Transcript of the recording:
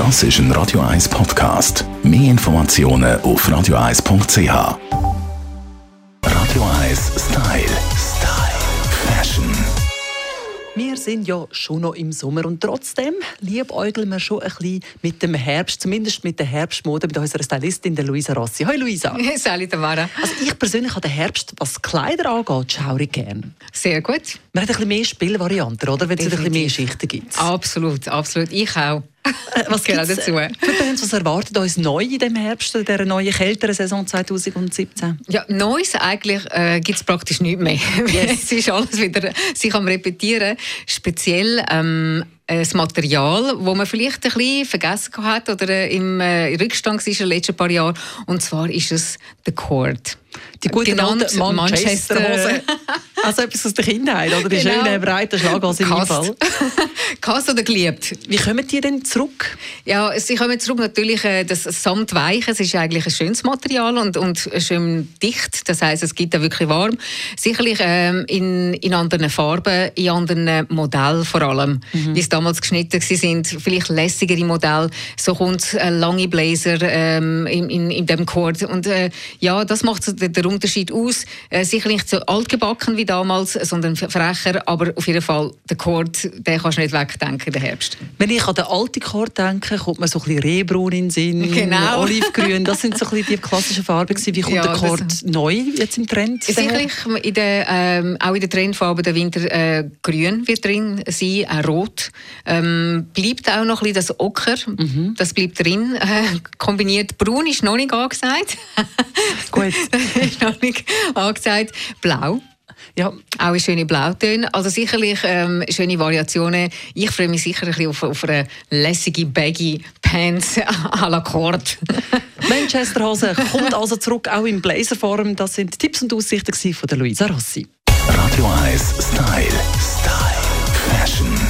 Das ist ein Radio 1 Podcast. Mehr Informationen auf radio1.ch. Radio 1 Style. Style. Fashion. Wir sind ja schon noch im Sommer und trotzdem liebäugeln wir schon ein bisschen mit dem Herbst, zumindest mit der Herbstmode mit unserer Stylistin der Luisa Rossi. Hallo Luisa. Salut Tamara. Also ich persönlich habe den Herbst, was Kleider angeht, schaurig gern. Sehr gut. Man hat ein bisschen mehr Spielvarianten, oder? Wenn es ein bisschen mehr Schichten gibt. Absolut, absolut. Ich auch. Äh, was Genau dazu. äh, für Bands, was erwartet uns neu in dem Herbst, in dieser neuen kälteren Saison 2017? Ja, Neues eigentlich äh, gibt es praktisch nichts mehr. es ist alles wieder sich am Repetieren. Speziell ähm, das Material, wo man vielleicht ein bisschen vergessen hat oder äh, im äh, Rückstand war in den letzten paar Jahren. Und zwar ist es der Cord. Die gute Manchester-Hose. also etwas aus der Kindheit, oder? Die Genau. schönen, breiten Schlaghosen im. Fall. Gehasst oder geliebt? Wie kommen die denn zurück? Ja, sie kommen zurück natürlich äh, das Samtweiche. Es ist eigentlich ein schönes Material und, und schön dicht. Das heißt, es gibt auch wirklich warm. Sicherlich ähm, in, in anderen Farben, in anderen Modellen vor allem, wie es damals geschnitten sind. Vielleicht lässigere Modelle. So kommt ein lange Blazer ähm, in, in, in dem Cord. Und äh, ja, das macht so den, den Unterschied aus. Äh, sicher nicht so altgebacken wie damals, sondern frecher. Aber auf jeden Fall der Cord, den kannst du nicht wegdenken, der Herbst. Wenn ich an den alten Chord denke, kommt mir so ein bisschen Rehbraun in den Sinn, Genau. Olivgrün. Das sind so ein bisschen die klassischen Farben. gewesen. Wie kommt Ja, der Chord neu jetzt im Trend? Sicherlich in der, ähm, auch in der Trendfarbe der Winter äh, grün wird drin sein, auch rot. Ähm, bleibt auch noch ein bisschen das Ocker, das bleibt drin. Äh, kombiniert braun ist noch nicht angesagt. Gut. ist noch nicht angesagt. Blau. Ja, Auch in schöne Blautöne. Also sicherlich ähm, schöne Variationen. Ich freue mich sicher ein bisschen auf, auf eine lässige Baggy Pants à la Corde. Manchester-Hose kommt also zurück, auch in Blazerform. Das sind Tipps und Aussichten von der Luisa Rossi. Radio 1 Style. Style. Fashion.